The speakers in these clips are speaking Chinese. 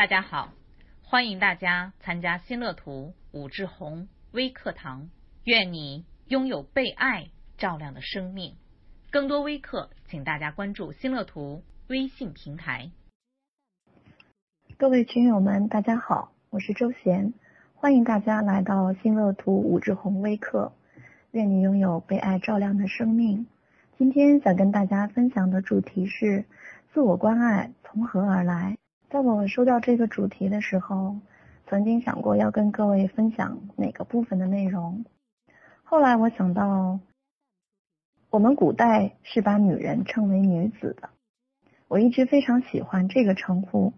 大家好，欢迎大家参加新乐图武志红微课堂。愿你拥有被爱照亮的生命。更多微课，请大家关注新乐图微信平台。各位群友们，大家好，我是周贤，欢迎大家来到新乐图武志红微课。愿你拥有被爱照亮的生命。今天想跟大家分享的主题是自我关爱从何而来。在我收到这个主题的时候，曾经想过要跟各位分享哪个部分的内容。后来我想到，我们古代是把女人称为女子的，我一直非常喜欢这个称呼，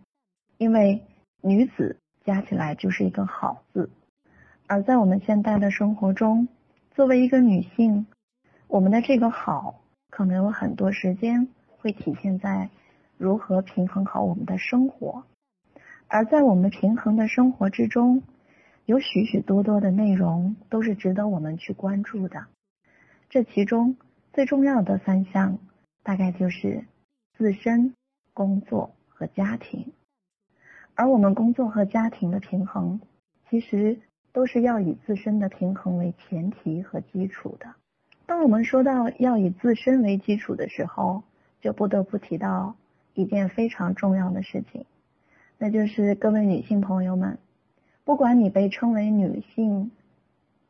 因为女子加起来就是一个好字。而在我们现代的生活中，作为一个女性，我们的这个好，可能有很多时间会体现在如何平衡好我们的生活。而在我们平衡的生活之中，有许许多多的内容都是值得我们去关注的。这其中最重要的三项，大概就是自身、工作和家庭。而我们工作和家庭的平衡，其实。都是要以自身的平衡为前提和基础的。当我们说到要以自身为基础的时候，就不得不提到一件非常重要的事情，那就是各位女性朋友们，不管你被称为女性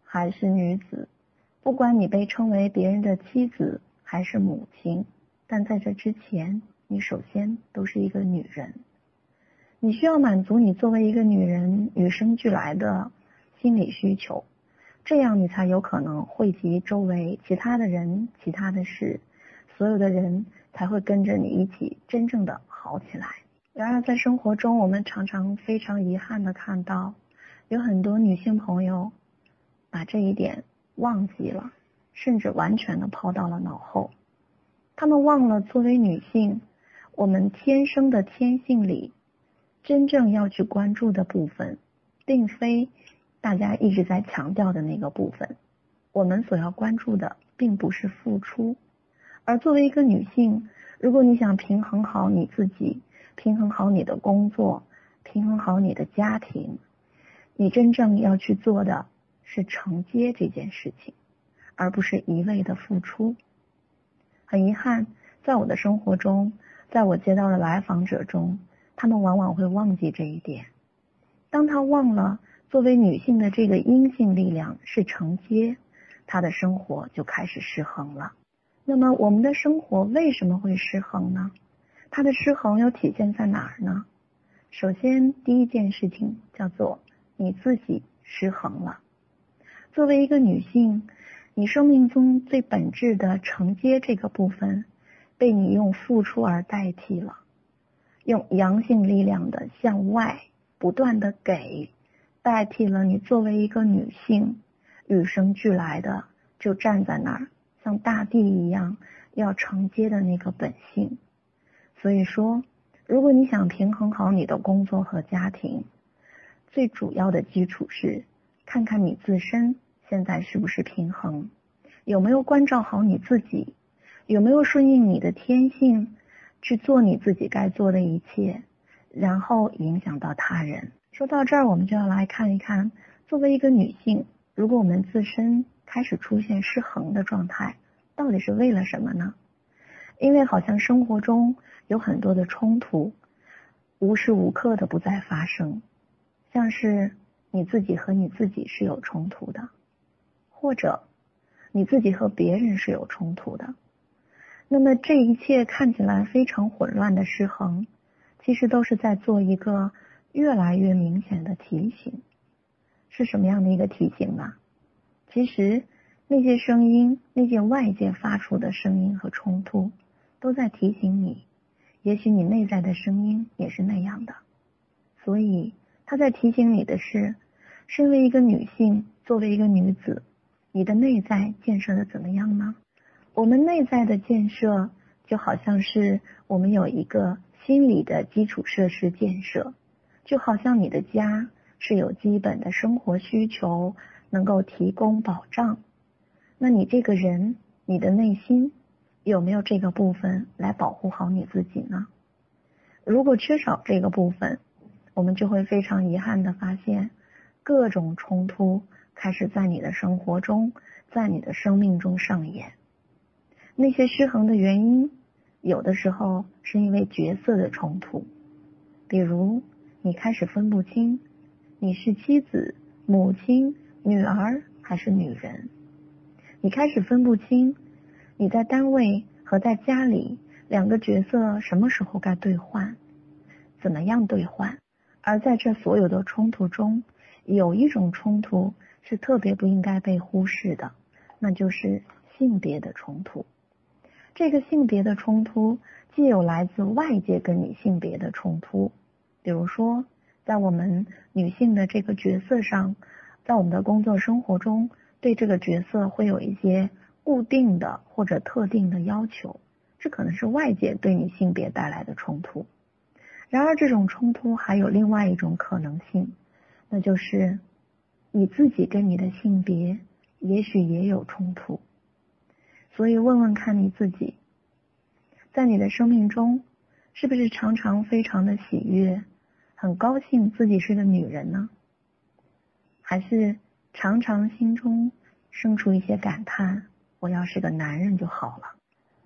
还是女子，不管你被称为别人的妻子还是母亲，但在这之前，你首先都是一个女人，你需要满足你作为一个女人与生俱来的。心理需求，这样你才有可能汇集周围其他的人、其他的事，所有的人才会跟着你一起真正的好起来。然而，在生活中，我们常常非常遗憾的看到，有很多女性朋友把这一点忘记了，甚至完全的抛到了脑后。她们忘了，作为女性，我们天生的天性里，真正要去关注的部分，并非。大家一直在强调的那个部分，我们所要关注的并不是付出，而作为一个女性，如果你想平衡好你自己，平衡好你的工作，平衡好你的家庭，你真正要去做的是承接这件事情，而不是一味的付出。很遗憾，在我的生活中，在我接到的来访者中，他们往往会忘记这一点。当他忘了。作为女性的这个阴性力量是承接，他的生活就开始失衡了。那么我们的生活为什么会失衡呢？它的失衡又体现在哪儿呢？首先，第一件事情叫做你自己失衡了。作为一个女性，你生命中最本质的承接这个部分，被你用付出而代替了，用阳性力量的向外不断的给。代替了你作为一个女性与生俱来的就站在那儿像大地一样要承接的那个本性。所以说，如果你想平衡好你的工作和家庭，最主要的基础是看看你自身现在是不是平衡，有没有关照好你自己，有没有顺应你的天性去做你自己该做的一切，然后影响到他人。说到这儿，我们就要来看一看，作为一个女性，如果我们自身开始出现失衡的状态，到底是为了什么呢？因为好像生活中有很多的冲突，无时无刻的不在发生，像是你自己和你自己是有冲突的，或者你自己和别人是有冲突的。那么这一切看起来非常混乱的失衡，其实都是在做一个。越来越明显的提醒，是什么样的一个提醒呢？其实那些声音，那些外界发出的声音和冲突，都在提醒你，也许你内在的声音也是那样的。所以他在提醒你的是，身为一个女性，作为一个女子，你的内在建设的怎么样呢？我们内在的建设，就好像是我们有一个心理的基础设施建设。就好像你的家是有基本的生活需求能够提供保障，那你这个人，你的内心有没有这个部分来保护好你自己呢？如果缺少这个部分，我们就会非常遗憾的发现，各种冲突开始在你的生活中，在你的生命中上演。那些失衡的原因，有的时候是因为角色的冲突，比如你开始分不清你是妻子、母亲、女儿还是女人，你开始分不清你在单位和在家里两个角色什么时候该兑换，怎么样兑换。而在这所有的冲突中，有一种冲突是特别不应该被忽视的，那就是性别的冲突。这个性别的冲突既有来自外界跟你性别的冲突，比如说在我们女性的这个角色上，在我们的工作生活中，对这个角色会有一些固定的或者特定的要求，这可能是外界对你性别带来的冲突。然而，这种冲突还有另外一种可能性，那就是你自己跟你的性别也许也有冲突。所以，问问看你自己，在你的生命中，是不是常常非常的喜悦，很高兴自己是个女人呢？还是常常心中生出一些感叹：我要是个男人就好了？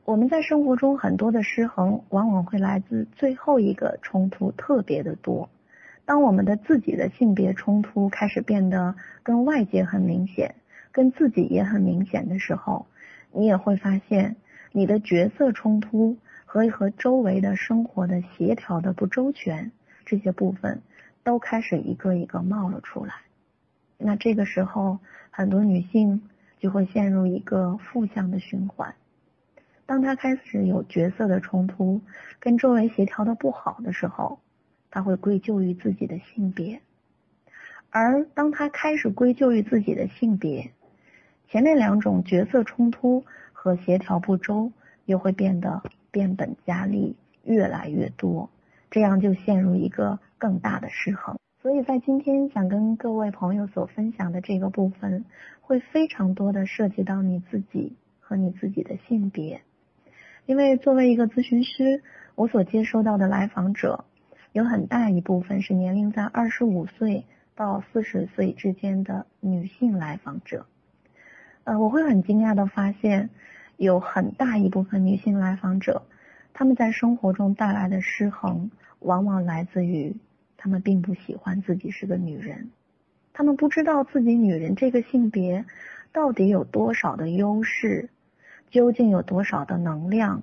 我们在生活中很多的失衡，往往会来自最后一个冲突特别的多。当我们的自己的性别冲突开始变得跟外界很明显，跟自己也很明显的时候，你也会发现你的角色冲突和和周围的生活的协调的不周全，这些部分都开始一个一个冒了出来。那这个时候，很多女性就会陷入一个负向的循环。当她开始有角色的冲突，跟周围协调的不好的时候，她会归咎于自己的性别；而当他开始归咎于自己的性别，前面两种角色冲突和协调不周又会变得变本加厉，越来越多，这样就陷入一个更大的失衡。所以在今天想跟各位朋友所分享的这个部分，会非常多的涉及到你自己和你自己的性别。因为作为一个咨询师，我所接收到的来访者有很大一部分是年龄在二十五岁到四十岁之间的女性来访者。呃，我会很惊讶的发现，有很大一部分女性来访者，她们在生活中带来的失衡，往往来自于他们并不喜欢自己是个女人，他们不知道自己女人这个性别到底有多少的优势。究竟有多少的能量？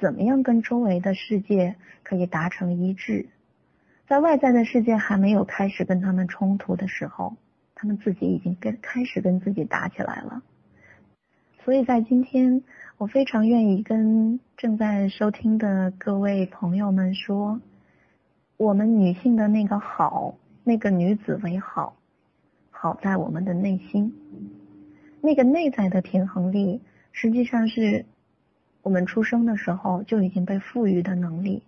怎么样跟周围的世界可以达成一致？在外在的世界还没有开始跟他们冲突的时候，他们自己已经跟开始跟自己打起来了。所以在今天，我非常愿意跟正在收听的各位朋友们说，我们女性的那个好，那个女子为好，好在我们的内心，那个内在的平衡力。实际上是我们出生的时候就已经被赋予的能力，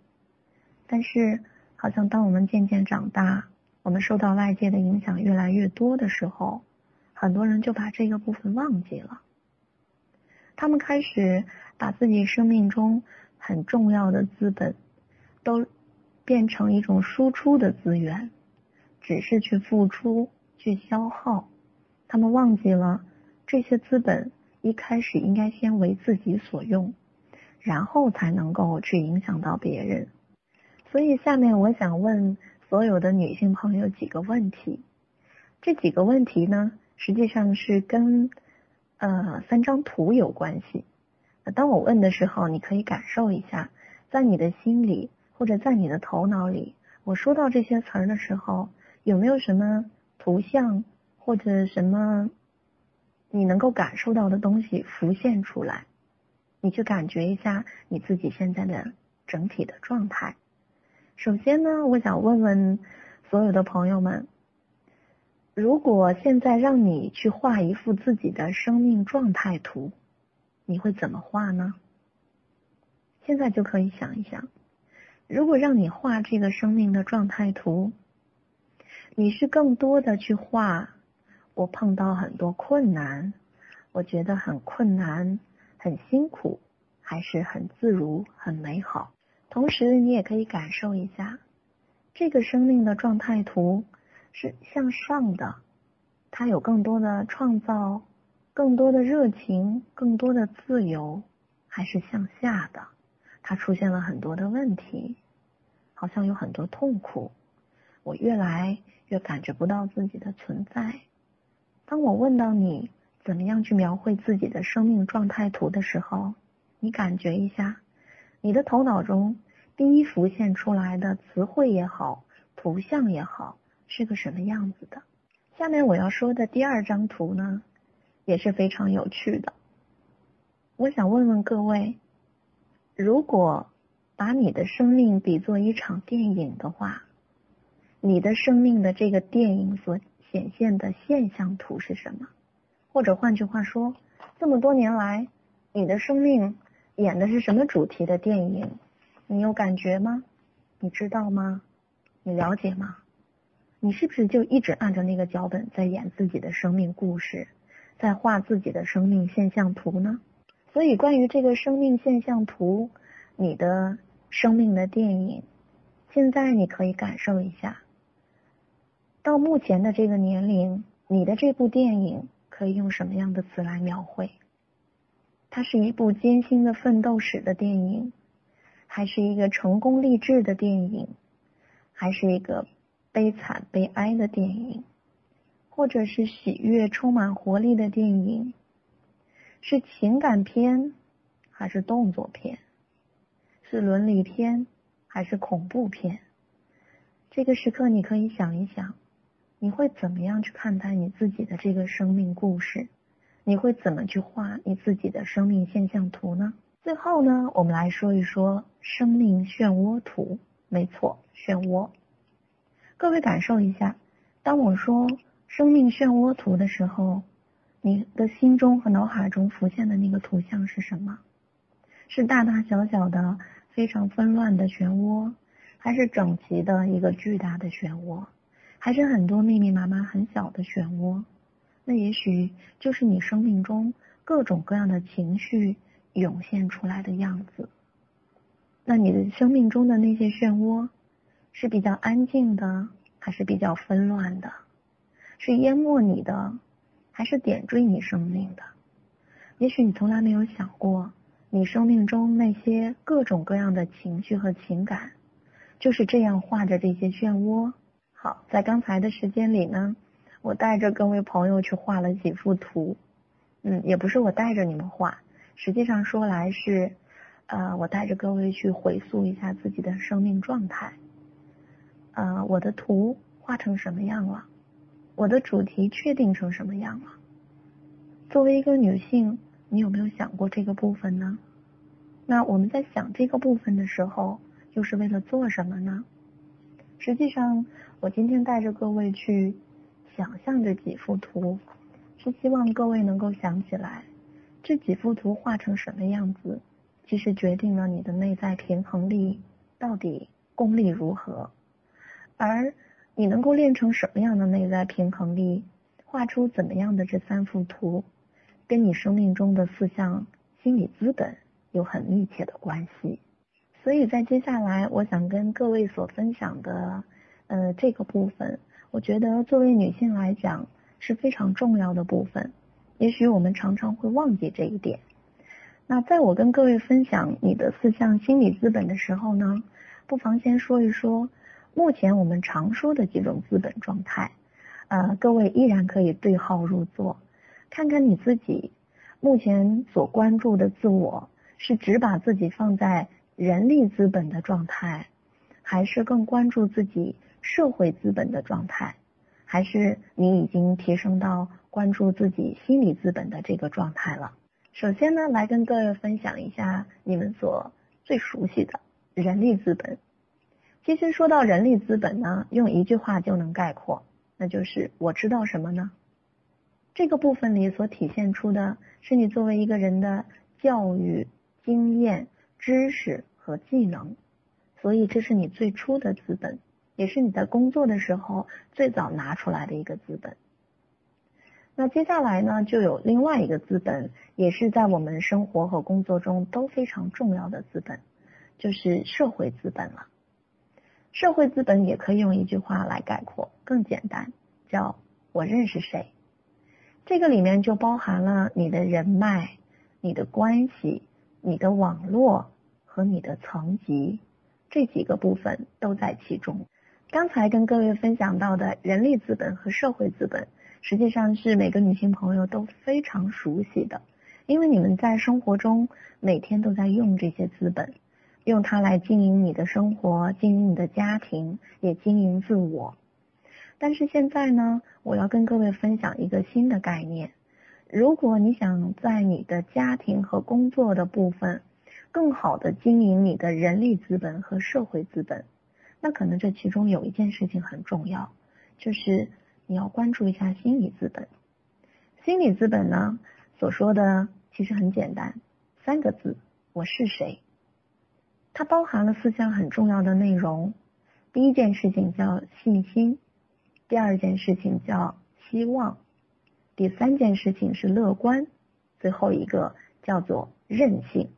但是好像当我们渐渐长大，我们受到外界的影响越来越多的时候，很多人就把这个部分忘记了。他们开始把自己生命中很重要的资本都变成一种输出的资源，只是去付出、去消耗。他们忘记了这些资本。一开始应该先为自己所用，然后才能够去影响到别人。所以下面我想问所有的女性朋友几个问题。这几个问题呢，实际上是跟呃三张图有关系。当我问的时候，你可以感受一下，在你的心里或者在你的头脑里，我说到这些词儿的时候，有没有什么图像或者什么？你能够感受到的东西浮现出来，你去感觉一下你自己现在的整体的状态。首先呢，我想问问所有的朋友们，如果现在让你去画一幅自己的生命状态图，你会怎么画呢？现在就可以想一想，如果让你画这个生命的状态图，你是更多的去画。我碰到很多困难，我觉得很困难，很辛苦，还是很自如、很美好。同时，你也可以感受一下这个生命的状态图是向上的，它有更多的创造，更多的热情，更多的自由，还是向下的？他出现了很多的问题，好像有很多痛苦，我越来越感觉不到自己的存在。当我问到你怎么样去描绘自己的生命状态图的时候，你感觉一下，你的头脑中第一浮现出来的词汇也好，图像也好，是个什么样子的？下面我要说的第二张图呢，也是非常有趣的。我想问问各位，如果把你的生命比作一场电影的话，你的生命的这个电影所显现的现象图是什么？或者换句话说，这么多年来，你的生命。演的是什么主题的电影？你有感觉吗？你知道吗？你了解吗？你是不是就一直按照那个脚本在演自己的生命故事，在画自己的生命现象图呢？所以，关于这个生命现象图，你的生命的电影，现在你可以感受一下。到目前的这个年龄，你的这部电影可以用什么样的词来描绘？它是一部艰辛的奋斗史的电影，还是一个成功励志的电影，还是一个悲惨悲哀的电影，或者是喜悦充满活力的电影？是情感片，还是动作片？是伦理片，还是恐怖片？这个时刻，你可以想一想，你会怎么样去看待你自己的这个生命故事？你会怎么去画你自己的生命现象图呢？最后呢，我们来说一说生命漩涡图。没错，漩涡。各位感受一下，当我说生命漩涡图的时候，你的心中和脑海中浮现的那个图像是什么？是大大小小的、非常纷乱的漩涡，还是整齐的一个巨大的漩涡，还是很多密密麻麻很小的漩涡？那也许就是你生命中各种各样的情绪涌现出来的样子。那你的生命中的那些漩涡是比较安静的，还是比较纷乱的？是淹没你的，还是点缀你生命的？也许你从来没有想过，你生命中那些各种各样的情绪和情感，就是这样画着这些漩涡。好，在刚才的时间里呢。我带着各位朋友去画了几幅图，嗯，也不是我带着你们画，实际上说来是，呃，我带着各位去回溯一下自己的生命状态，呃，我的图画成什么样了？我的主题确定成什么样了？作为一个女性，你有没有想过这个部分呢？那我们在想这个部分的时候，又是为了做什么呢？实际上，我今天带着各位去。想象这几幅图，是希望各位能够想起来，这几幅图画成什么样子，其实决定了你的内在平衡力到底功力如何，而你能够练成什么样的内在平衡力，画出怎么样的这三幅图，跟你生命中的四项心理资本有很密切的关系。所以在接下来，我想跟各位所分享的，呃，这个部分。我觉得作为女性来讲是非常重要的部分，也许我们常常会忘记这一点。那在我跟各位分享你的四项心理资本的时候呢，不妨先说一说目前我们常说的几种资本状态。呃，各位依然可以对号入座，看看你自己目前所关注的自我是只把自己放在人力资本的状态，还是更关注自己？社会资本的状态，还是你已经提升到关注自己心理资本的这个状态了？首先呢，来跟各位分享一下你们所最熟悉的人力资本。其实说到人力资本呢，用一句话就能概括，那就是我知道什么呢？这个部分里所体现出的是你作为一个人的教育、经验、知识和技能，所以这是你最初的资本。也是你在工作的时候最早拿出来的一个资本。那接下来呢，就有另外一个资本，也是在我们生活和工作中都非常重要的资本，就是社会资本了。社会资本也可以用一句话来概括，更简单，叫我认识谁。这个里面就包含了你的人脉、你的关系、你的网络和你的层级这几个部分都在其中。刚才跟各位分享到的人力资本和社会资本，实际上是每个女性朋友都非常熟悉的，因为你们在生活中每天都在用这些资本。用它来经营你的生活，经营你的家庭，也经营自我。但是现在呢，我要跟各位分享一个新的概念。如果你想在你的家庭和工作的部分更好的经营你的人力资本和社会资本，那可能这其中有一件事情很重要，就是你要关注一下心理资本。心理资本呢，所说的其实很简单，三个字：我是谁。它包含了四项很重要的内容。第一件事情叫信心，第二件事情叫希望，第三件事情是乐观，最后一个叫做韧性。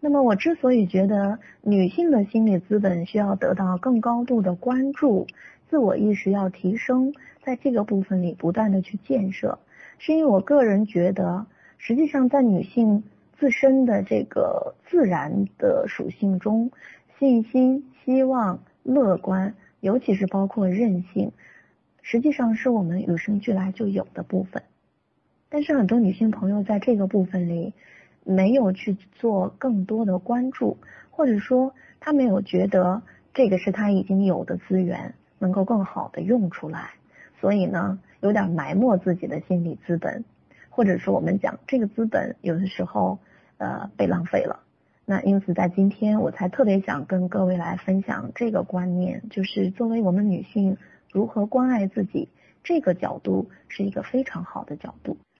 那么我之所以觉得女性的心理资本需要得到更高度的关注，自我意识要提升，在这个部分里不断的去建设，是因为我个人觉得，实际上在女性。自身的这个自然的属性中，信心、希望、乐观，尤其是包括韧性，实际上是我们与生俱来就有的部分。但是很多女性朋友在这个部分里没有去做更多的关注，或者说她没有觉得这个是她已经有的资源，能够更好的用出来，所以呢，有点埋没自己的心理资本，或者说我们讲这个资本有的时候。呃，被浪费了。那因此，在今天我才特别想跟各位来分享这个观念，就是作为我们女性如何关爱自己，这个角度是一个非常好的角度。